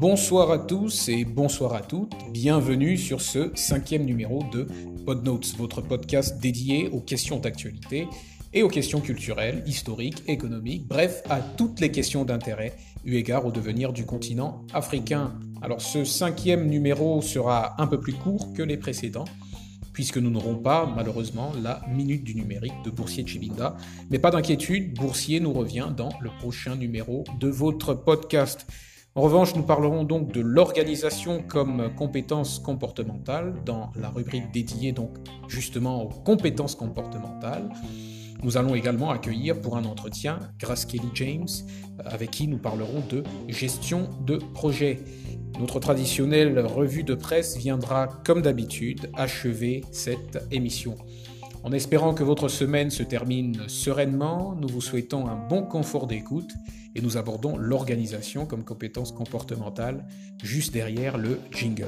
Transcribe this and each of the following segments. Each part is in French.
Bonsoir à tous et bonsoir à toutes. Bienvenue sur ce cinquième numéro de PodNotes, votre podcast dédié aux questions d'actualité et aux questions culturelles, historiques, économiques, bref, à toutes les questions d'intérêt eu égard au devenir du continent africain. Alors ce cinquième numéro sera un peu plus court que les précédents puisque nous n'aurons pas, malheureusement, la minute du numérique de Boursier Chibinda. Mais pas d'inquiétude, Boursier nous revient dans le prochain numéro de votre podcast. En revanche, nous parlerons donc de l'organisation comme compétence comportementale dans la rubrique dédiée donc justement aux compétences comportementales. Nous allons également accueillir pour un entretien Grace Kelly James, avec qui nous parlerons de gestion de projet. Notre traditionnelle revue de presse viendra, comme d'habitude, achever cette émission. En espérant que votre semaine se termine sereinement, nous vous souhaitons un bon confort d'écoute et nous abordons l'organisation comme compétence comportementale juste derrière le jingle.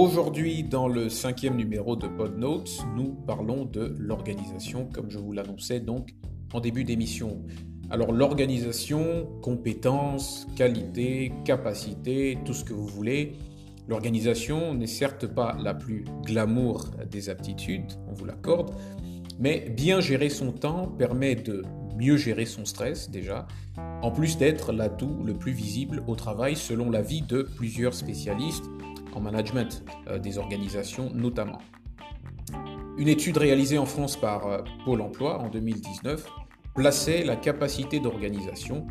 Aujourd'hui, dans le cinquième numéro de PodNotes, nous parlons de l'organisation, comme je vous l'annonçais donc en début d'émission. Alors l'organisation, compétences, qualité, capacité, tout ce que vous voulez. L'organisation n'est certes pas la plus glamour des aptitudes, on vous l'accorde, mais bien gérer son temps permet de mieux gérer son stress déjà, en plus d'être l'atout le plus visible au travail selon l'avis de plusieurs spécialistes en management euh, des organisations notamment. Une étude réalisée en France par euh, Pôle Emploi en 2019 plaçait la capacité d'organisation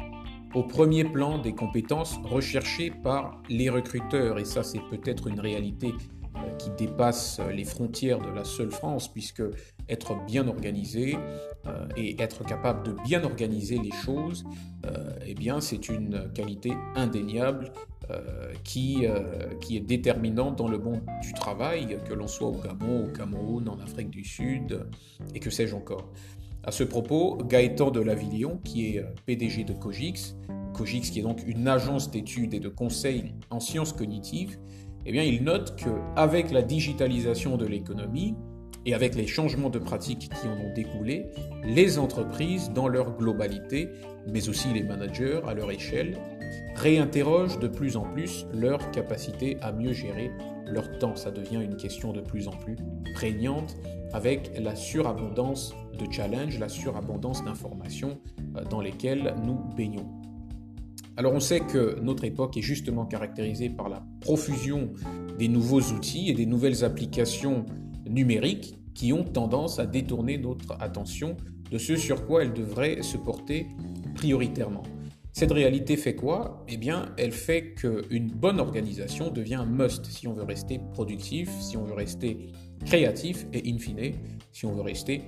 au premier plan des compétences recherchées par les recruteurs. Et ça, c'est peut-être une réalité euh, qui dépasse les frontières de la seule France, puisque être bien organisé et être capable de bien organiser les choses, eh bien, c'est une qualité indéniable euh, qui, euh, qui est déterminante dans le monde du travail, que l'on soit au Gabon, au Cameroun, en Afrique du Sud, et que sais-je encore. À ce propos, Gaëtan de Lavillon, qui est euh, PDG de Cogix, Cogix qui est donc une agence d'études et de conseils en sciences cognitives, eh bien, il note qu'avec la digitalisation de l'économie et avec les changements de pratiques qui en ont découlé, les entreprises dans leur globalité, mais aussi les managers à leur échelle, réinterrogent de plus en plus leur capacité à mieux gérer leur temps. Ça devient une question de plus en plus prégnante avec la surabondance de challenges, la surabondance d'informations euh, dans lesquelles nous baignons. Alors on sait que notre époque est justement caractérisée par la profusion des nouveaux outils et des nouvelles applications numériques qui ont tendance à détourner notre attention de ce sur quoi elle devrait se porter prioritairement. Cette réalité fait quoi? Eh bien, elle fait qu'une bonne organisation devient un must si on veut rester productif, si on veut rester créatif et in fine, si on veut rester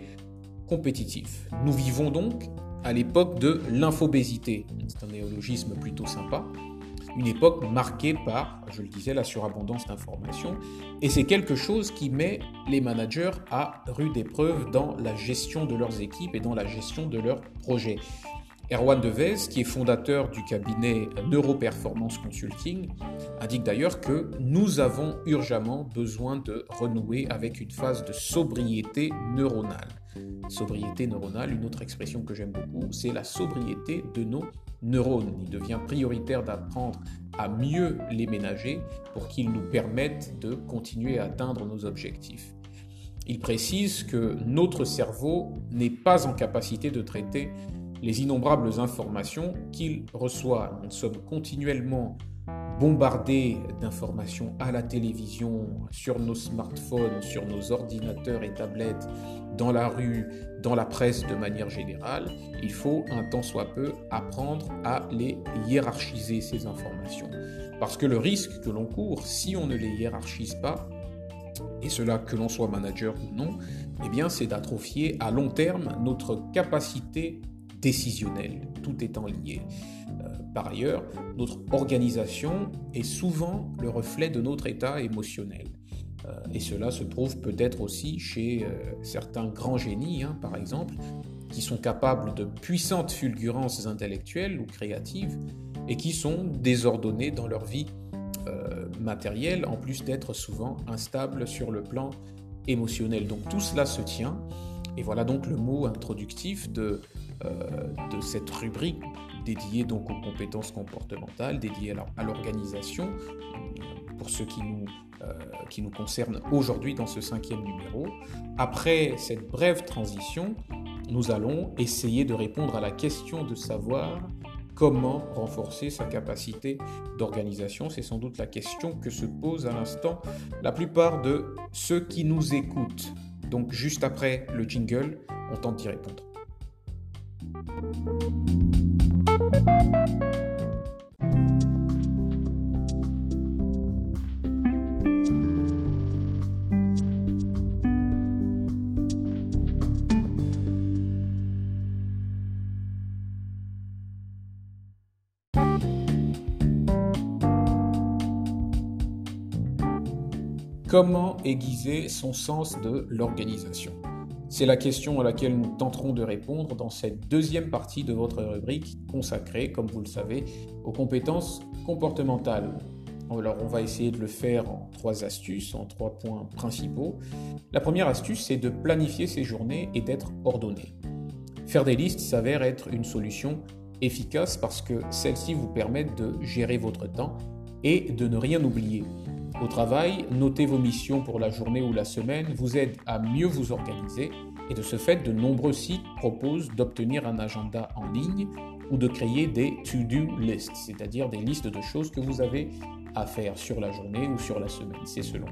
compétitif. Nous vivons donc à l'époque de l'infobésité. C'est un néologisme plutôt sympa. Une époque marquée par, je le disais, la surabondance d'informations. Et c'est quelque chose qui met les managers à rude épreuve dans la gestion de leurs équipes et dans la gestion de leurs projets. Erwan Devez, qui est fondateur du cabinet Neuroperformance Consulting, indique d'ailleurs que nous avons urgemment besoin de renouer avec une phase de sobriété neuronale. Sobriété neuronale, une autre expression que j'aime beaucoup, c'est la sobriété de nos neurones. Il devient prioritaire d'apprendre à mieux les ménager pour qu'ils nous permettent de continuer à atteindre nos objectifs. Il précise que notre cerveau n'est pas en capacité de traiter les innombrables informations qu'il reçoit. Nous sommes continuellement bombardés d'informations à la télévision, sur nos smartphones, sur nos ordinateurs et tablettes, dans la rue, dans la presse de manière générale. Il faut un tant soit peu apprendre à les hiérarchiser, ces informations. Parce que le risque que l'on court, si on ne les hiérarchise pas, et cela que l'on soit manager ou non, eh bien c'est d'atrophier à long terme notre capacité décisionnelle, tout étant lié. Euh, par ailleurs, notre organisation est souvent le reflet de notre état émotionnel. Euh, et cela se trouve peut-être aussi chez euh, certains grands génies, hein, par exemple, qui sont capables de puissantes fulgurances intellectuelles ou créatives et qui sont désordonnés dans leur vie matérielle, en plus d'être souvent instables sur le plan émotionnel. Donc tout cela se tient. Et voilà donc le mot introductif de cette rubrique dédié donc aux compétences comportementales, dédié à l'organisation, pour ceux qui nous, euh, nous concernent aujourd'hui dans ce cinquième numéro. Après cette brève transition, nous allons essayer de répondre à la question de savoir comment renforcer sa capacité d'organisation. C'est sans doute la question que se pose à l'instant la plupart de ceux qui nous écoutent. Donc juste après le jingle, on tente d'y répondre. Comment aiguiser son sens de l'organisation? C'est la question à laquelle nous tenterons de répondre dans cette deuxième partie de votre rubrique consacrée, comme vous le savez, aux compétences comportementales. Alors on va essayer de le faire en trois astuces, en trois points principaux. La première astuce, c'est de planifier ses journées et d'être ordonné. Faire des listes s'avère être une solution efficace parce que celles-ci vous permettent de gérer votre temps et de ne rien oublier. Au travail, noter vos missions pour la journée ou la semaine vous aide à mieux vous organiser et de ce fait, de nombreux sites proposent d'obtenir un agenda en ligne ou de créer des to-do lists, c'est-à-dire des listes de choses que vous avez à faire sur la journée ou sur la semaine, c'est selon.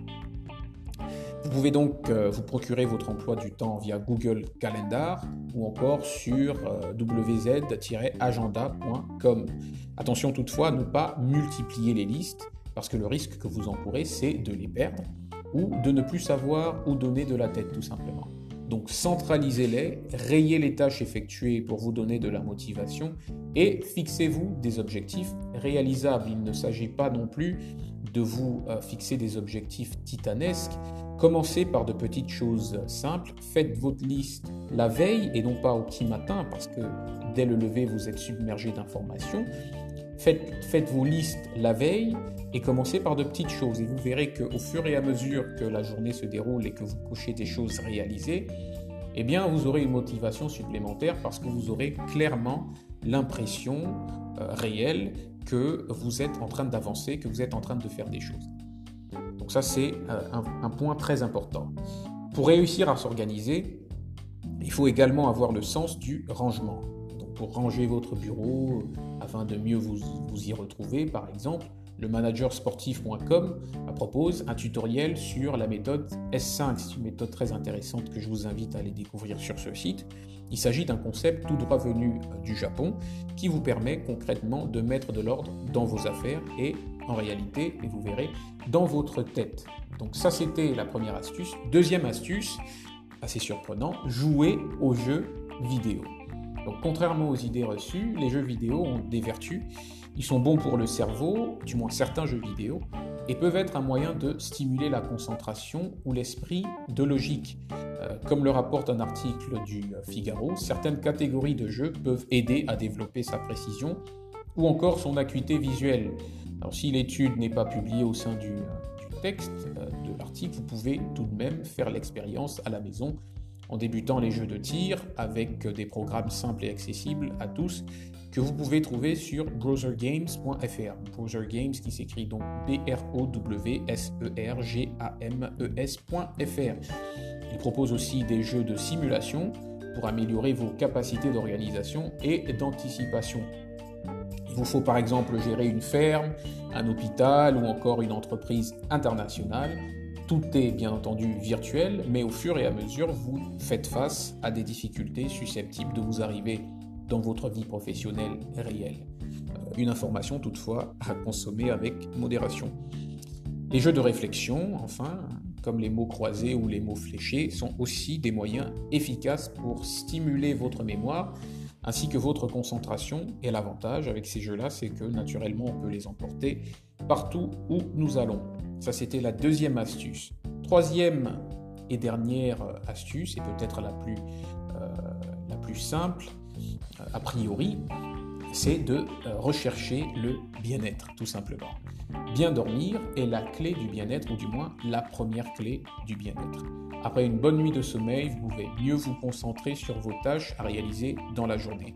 Vous pouvez donc euh, vous procurer votre emploi du temps via Google Calendar ou encore sur euh, wz-agenda.com. Attention toutefois à ne pas multiplier les listes parce que le risque que vous encourez, c'est de les perdre ou de ne plus savoir où donner de la tête tout simplement. Donc centralisez-les, rayez les tâches effectuées pour vous donner de la motivation et fixez-vous des objectifs réalisables. Il ne s'agit pas non plus de vous euh, fixer des objectifs titanesques. Commencez par de petites choses simples. Faites votre liste la veille et non pas au petit matin parce que dès le lever vous êtes submergé d'informations. Faites, vos listes la veille et commencez par de petites choses. Et vous verrez qu'au fur et à mesure que la journée se déroule et que vous cochez des choses réalisées, eh bien, vous aurez une motivation supplémentaire parce que vous aurez clairement l'impression euh, réelle que vous êtes en train d'avancer, que vous êtes en train de faire des choses. Donc ça, c'est euh, un point très important. Pour réussir à s'organiser, il faut également avoir le sens du rangement pour ranger votre bureau euh, afin de mieux vous, y retrouver, par exemple, le managersportif.com propose un tutoriel sur la méthode S5. C'est une méthode très intéressante que je vous invite à aller découvrir sur ce site. Il s'agit d'un concept tout droit venu euh, du Japon qui vous permet concrètement de mettre de l'ordre dans vos affaires et en réalité, et vous verrez, dans votre tête. Donc ça, c'était la première astuce. Deuxième astuce, assez surprenant, jouer aux jeux vidéo. Donc, contrairement aux idées reçues, les jeux vidéo ont des vertus. Ils sont bons pour le cerveau, du moins certains jeux vidéo, et peuvent être un moyen de stimuler la concentration ou l'esprit de logique. Euh, comme le rapporte un article du Figaro, certaines catégories de jeux peuvent aider à développer sa précision ou encore son acuité visuelle. Alors si l'étude n'est pas publiée au sein du, du texte euh, de l'article, vous pouvez tout de même faire l'expérience à la maison en débutant les jeux de tir avec des programmes simples et accessibles à tous que vous pouvez trouver sur browsergames.fr. Browser Games qui s'écrit donc B-R-O-W-S-E-R-G-A-M-E-S.fr. Il propose aussi des jeux de simulation pour améliorer vos capacités d'organisation et d'anticipation. Il vous faut par exemple gérer une ferme, un hôpital ou encore une entreprise internationale tout est bien entendu virtuel, mais au fur et à mesure, vous faites face à des difficultés susceptibles de vous arriver dans votre vie professionnelle réelle. Euh, une information toutefois à consommer avec modération. Les jeux de réflexion, enfin, comme les mots croisés ou les mots fléchés, sont aussi des moyens efficaces pour stimuler votre mémoire ainsi que votre concentration. Et l'avantage avec ces jeux-là, c'est que naturellement, on peut les emporter partout où nous allons. Ça, c'était la deuxième astuce. Troisième et dernière astuce, et peut-être la, plus, euh, simple, a priori, c'est de euh, rechercher le bien-être, tout simplement. Bien dormir est la clé du bien-être, ou du moins la première clé du bien-être. Après une bonne nuit de sommeil, vous pouvez mieux vous concentrer sur vos tâches à réaliser dans la journée.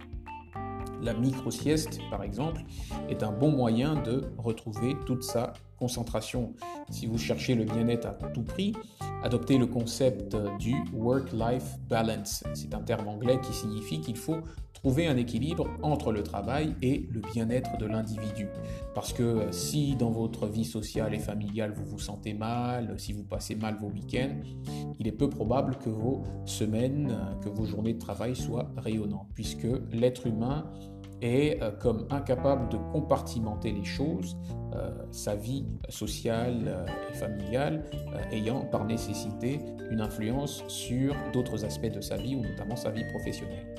La micro-sieste, par exemple, est un bon moyen de retrouver toute sa concentration. Si vous cherchez le bien-être à tout prix, adoptez le concept du work-life balance. C'est un terme anglais qui signifie qu'il faut trouver un équilibre entre le travail et le bien-être de l'individu. Parce que si dans votre vie sociale et familiale vous vous sentez mal, si vous passez mal vos week-ends, il est peu probable que vos semaines, que vos journées de travail soient rayonnantes, puisque l'être humain est euh, comme incapable de compartimenter les choses, euh, sa vie sociale euh, et familiale ayant par nécessité une influence sur d'autres aspects de sa vie ou notamment sa vie professionnelle.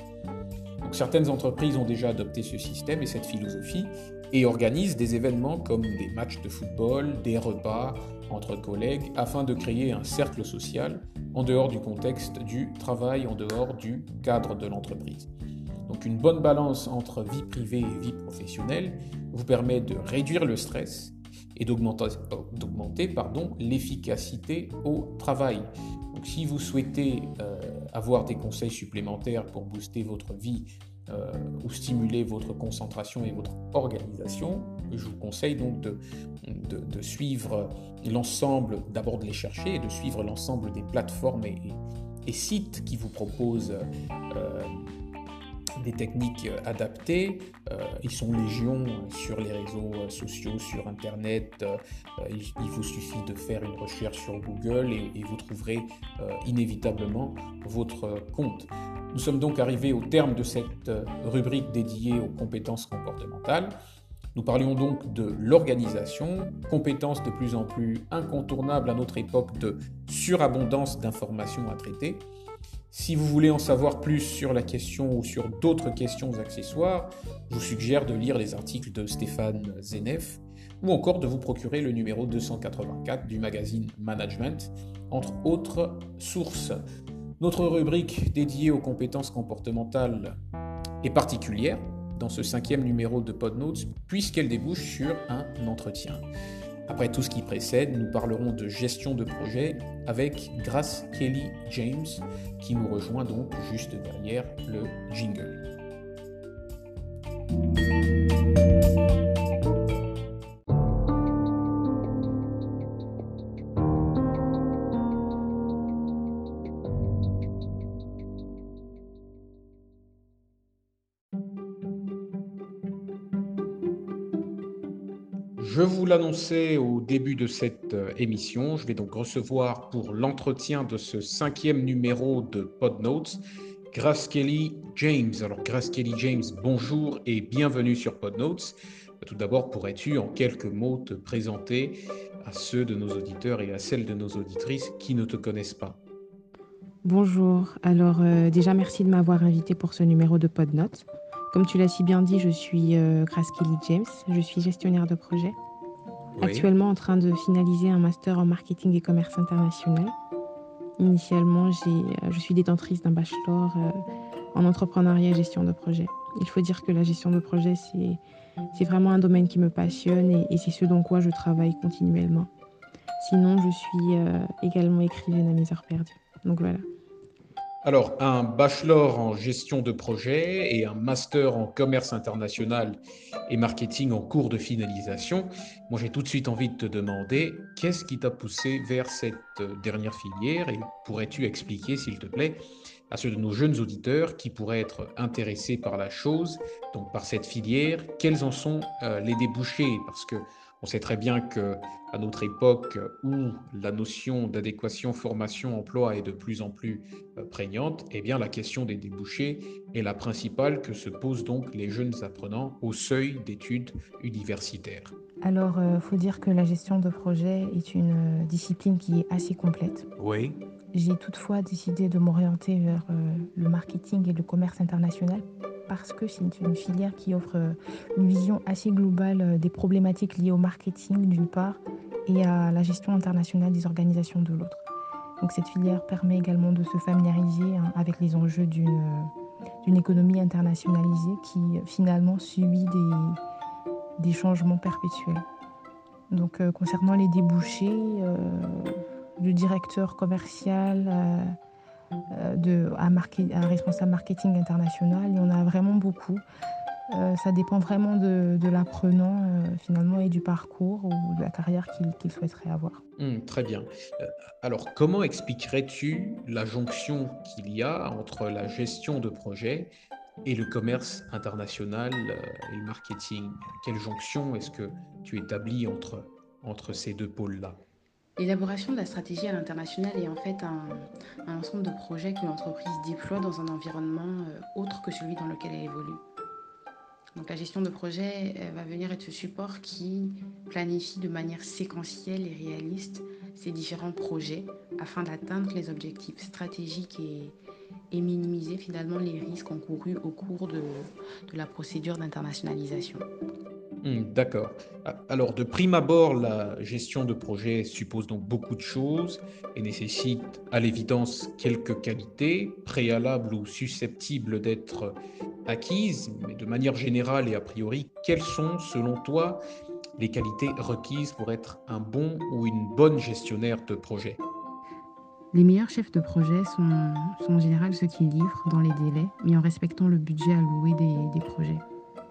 Donc certaines entreprises ont déjà adopté ce système et cette philosophie et organisent des événements comme des matchs de football, des repas entre collègues afin de créer un cercle social en dehors du contexte du travail, en dehors du cadre de l'entreprise. Donc une bonne balance entre vie privée et vie professionnelle vous permet de réduire le stress et d'augmenter l'efficacité au travail. Donc si vous souhaitez euh, avoir des conseils supplémentaires pour booster votre vie euh, ou stimuler votre concentration et votre organisation, je vous conseille donc de, suivre l'ensemble, d'abord de les chercher et de suivre l'ensemble des plateformes et, et, sites qui vous proposent euh, des techniques euh, adaptées. Euh, ils sont légion sur les réseaux euh, sociaux, sur Internet. il, vous suffit de faire une recherche sur Google et, vous trouverez inévitablement votre compte. Nous sommes donc arrivés au terme de cette rubrique dédiée aux compétences comportementales. Nous parlions donc de l'organisation, compétence de plus en plus incontournable à notre époque de surabondance d'informations à traiter. Si vous voulez en savoir plus sur la question ou sur d'autres questions accessoires, je vous suggère de lire les articles de Stéphane Zenef ou encore de vous procurer le numéro 284 du magazine Management, entre autres sources. Notre rubrique dédiée aux compétences comportementales est particulière dans ce cinquième numéro de PodNotes puisqu'elle débouche sur un entretien. Après tout ce qui précède, nous parlerons de gestion de projet avec Grace Kelly James qui nous rejoint donc juste derrière le jingle. Au début de cette euh, émission, je vais donc recevoir pour l'entretien de ce cinquième numéro de PodNotes Grace Kelly James. Alors Grace Kelly James, bonjour et bienvenue sur PodNotes. Tout d'abord, pourrais-tu en quelques mots te présenter à ceux de nos auditeurs et à celles de nos auditrices qui ne te connaissent pas? Bonjour, alors euh, déjà merci de m'avoir invité pour ce numéro de PodNotes. Comme tu l'as si bien dit, je suis euh, Grace Kelly James, je suis gestionnaire de projet. Actuellement en train de finaliser un master en marketing et commerce international. Initialement, euh, je suis détentrice d'un bachelor euh, en entrepreneuriat et gestion de projet. Il faut dire que la gestion de projet, c'est vraiment un domaine qui me passionne et, et c'est ce dont quoi je travaille continuellement. Sinon, je suis également écrivaine à mes heures perdues. Donc voilà. Alors, un bachelor en gestion de projet et un master en commerce international et marketing en cours de finalisation. Moi, j'ai tout de suite envie de te demander, qu'est-ce qui t'a poussé vers cette euh, dernière filière et pourrais-tu expliquer, s'il te plaît, à ceux de nos jeunes auditeurs qui pourraient être intéressés par la chose, donc par cette filière, quels en sont euh, les débouchés? Parce que On sait très bien que à notre époque où la notion d'adéquation formation-emploi est de plus en plus euh, prégnante, eh bien la question des débouchés est la principale que se posent donc les jeunes apprenants au seuil d'études universitaires. Alors, il euh, faut dire que la gestion de projet est une euh, discipline qui est assez complète. Oui. J'ai toutefois décidé de m'orienter vers le marketing et le commerce international parce que c'est une filière qui offre euh, une vision assez globale euh, des problématiques liées au marketing d'une part et à la gestion internationale des organisations de l'autre. Donc cette filière permet également de se familiariser hein, avec les enjeux d'une euh, économie internationalisée qui finalement subit des, changements perpétuels. Donc concernant les débouchés, le directeur commercial euh, de, à, un responsable marketing international. Il y en a vraiment beaucoup. Euh, ça dépend vraiment de, l'apprenant euh, finalement et du parcours ou de la carrière qu'il souhaiterait avoir. Hmm, très bien. alors comment expliquerais-tu la jonction qu'il y a entre la gestion de projet et le commerce international et le marketing? Quelle jonction est-ce que tu établis entre ces deux pôles-là? L'élaboration de la stratégie à l'international est en fait un, ensemble de projets que l'entreprise déploie dans un environnement euh, autre que celui dans lequel elle évolue. Donc la gestion de projet euh, va venir être ce support qui planifie de manière séquentielle et réaliste ces différents projets afin d'atteindre les objectifs stratégiques et, minimiser finalement les risques encourus au cours de la procédure d'internationalisation. Hmm, d'accord. Alors, de prime abord, la gestion de projet suppose donc beaucoup de choses et nécessite à l'évidence quelques qualités préalables ou susceptibles d'être acquises, mais de manière générale et a priori, quelles sont, selon toi, les qualités requises pour être un bon ou une bonne gestionnaire de projet? Les meilleurs chefs de projet sont, en général ceux qui livrent dans les délais, mais en respectant le budget alloué des projets.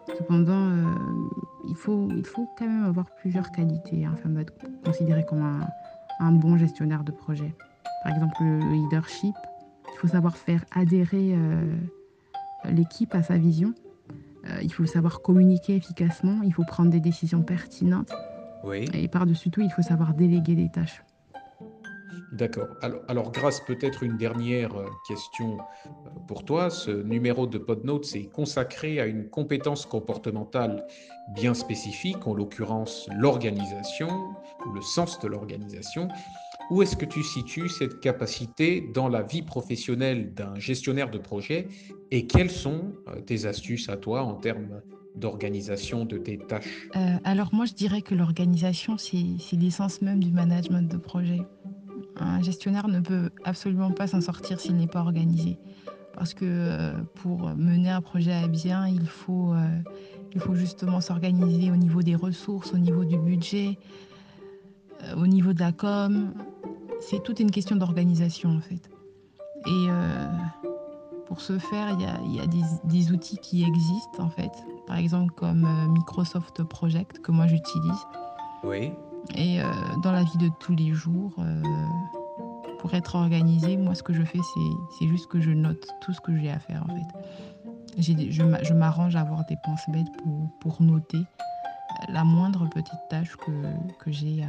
Cependant, euh, il, faut, il faut quand même avoir plusieurs qualités afin d'être considéré comme un, bon gestionnaire de projet. Par exemple, le leadership, il faut savoir faire adhérer euh, l'équipe à sa vision. Euh, il faut savoir communiquer efficacement, il faut prendre des décisions pertinentes. Oui. Et par-dessus tout, il faut savoir déléguer des tâches. D'accord. Alors, grâce peut-être une dernière euh, question euh, pour toi. Ce numéro de PodNotes est consacré à une compétence comportementale bien spécifique, en l'occurrence l'organisation ou le sens de l'organisation. Où est-ce que tu situes cette capacité dans la vie professionnelle d'un gestionnaire de projet et quelles sont euh, tes astuces à toi en termes d'organisation de tes tâches? Alors moi je dirais que l'organisation c'est l'essence même du management de projet. Un gestionnaire ne peut absolument pas s'en sortir s'il n'est pas organisé. Parce que euh, pour mener un projet à bien, il faut, euh, il faut justement s'organiser au niveau des ressources, au niveau du budget, euh, au niveau de la com. C'est toute une question d'organisation en fait. Et pour ce faire, il y a, des, outils qui existent en fait. Par exemple comme Microsoft Project que moi j'utilise. Oui. Et euh, dans la vie de tous les jours, euh, pour être organisé, moi, ce que je fais, c'est juste que je note tout ce que j'ai à faire, en fait. Je m'arrange à avoir des penses bêtes pour, pour, noter la moindre petite tâche que, que j'ai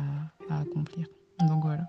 à accomplir. Donc voilà.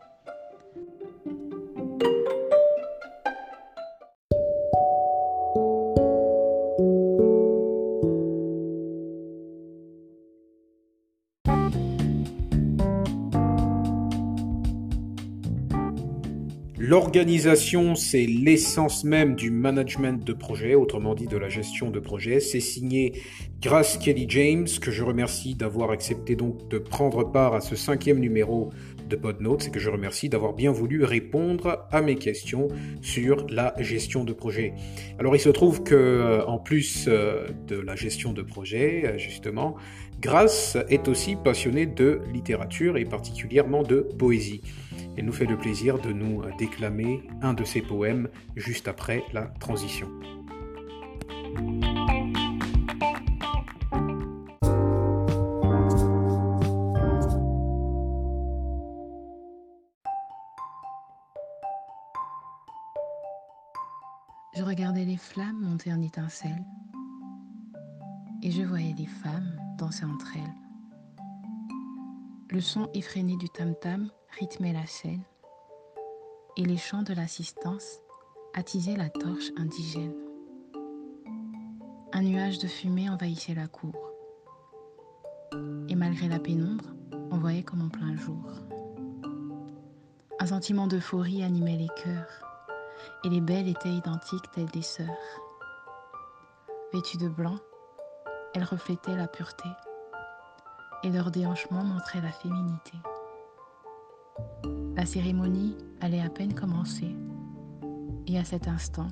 L'organisation, c'est l'essence même du management de projet, autrement dit de la gestion de projet. C'est signé Grace Kelly James, que je remercie d'avoir accepté donc de prendre part à ce cinquième numéro de PodNotes et que je remercie d'avoir bien voulu répondre à mes questions sur la gestion de projet. Alors il se trouve que euh, en plus euh, de la gestion de projet, euh, justement, Grace est aussi passionnée de littérature et particulièrement de poésie. Elle nous fait le plaisir de nous déclamer un de ses poèmes juste après la transition. Je regardais les flammes monter en étincelles et je voyais des femmes danser entre elles. Le son effréné du tam-tam rythmait la scène et les chants de l'assistance attisaient la torche indigène. Un nuage de fumée envahissait la cour. Et malgré la pénombre, on voyait comme en plein jour. Un sentiment d'euphorie animait les cœurs, et les belles étaient identiques telles des sœurs. Vêtues de blanc, elles reflétaient la pureté, et leur déhanchement montrait la féminité. La cérémonie allait à peine commencer, et à cet instant,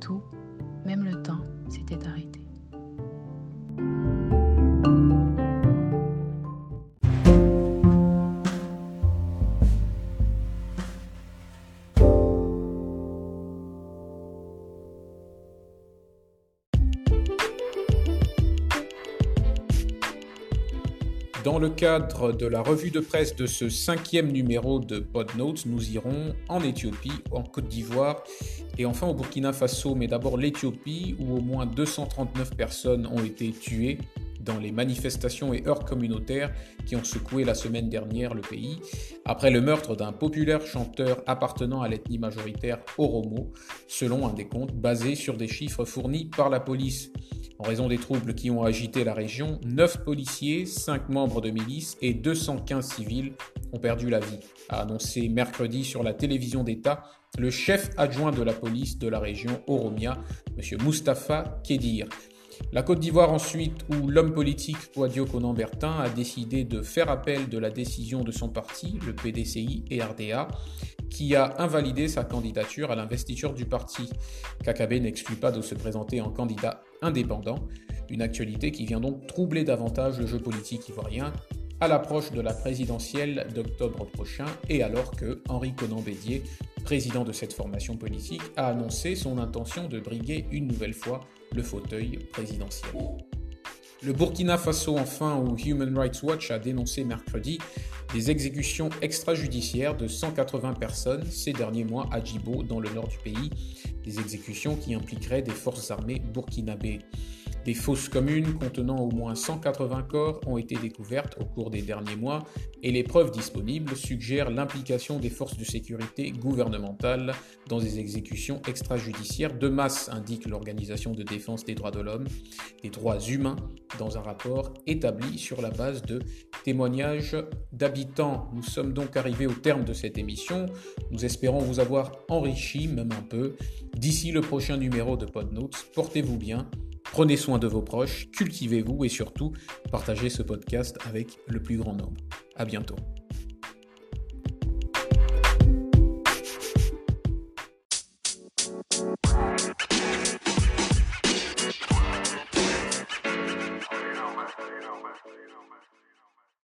tout, même le temps, s'était arrêté. Le cadre de la revue de presse de ce cinquième numéro de Podnotes, nous irons en Éthiopie, en Côte d'Ivoire et enfin au Burkina Faso, mais d'abord l'Éthiopie où au moins 239 personnes ont été tuées dans les manifestations et heurts communautaires qui ont secoué la semaine dernière le pays, après le meurtre d'un populaire chanteur appartenant à l'ethnie majoritaire Oromo, selon un décompte basé sur des chiffres fournis par la police. En raison des troubles qui ont agité la région, 9 policiers, 5 membres de milice et 215 civils ont perdu la vie, a annoncé mercredi sur la télévision d'État le chef adjoint de la police de la région Oromia, M. Mustapha Kedir. La Côte d'Ivoire ensuite, où l'homme politique Poadio Conan-Bertin a décidé de faire appel de la décision de son parti, le PDCI et RDA, qui a invalidé sa candidature à l'investiture du parti. Kakabe n'exclut pas de se présenter en candidat indépendant, une actualité qui vient donc troubler davantage le jeu politique ivoirien à l'approche de la présidentielle d'octobre prochain et alors que Henri Conan Bédier, président de cette formation politique, a annoncé son intention de briguer une nouvelle fois le fauteuil présidentiel. Le Burkina Faso, enfin, où Human Rights Watch a dénoncé mercredi des exécutions extrajudiciaires de 180 personnes ces derniers mois à Djibo, dans le nord du pays, des exécutions qui impliqueraient des forces armées burkinabées. Des fosses communes contenant au moins 180 corps ont été découvertes au cours des derniers mois et les preuves disponibles suggèrent l'implication des forces de sécurité gouvernementales dans des exécutions extrajudiciaires de masse, indique l'Organisation de défense des droits de l'homme, des droits humains, dans un rapport établi sur la base de témoignages d'habitants. Nous sommes donc arrivés au terme de cette émission. Nous espérons vous avoir enrichi, même un peu. D'ici le prochain numéro de Podnotes, portez-vous bien Prenez soin de vos proches, cultivez-vous et surtout partagez ce podcast avec le plus grand nombre. À bientôt.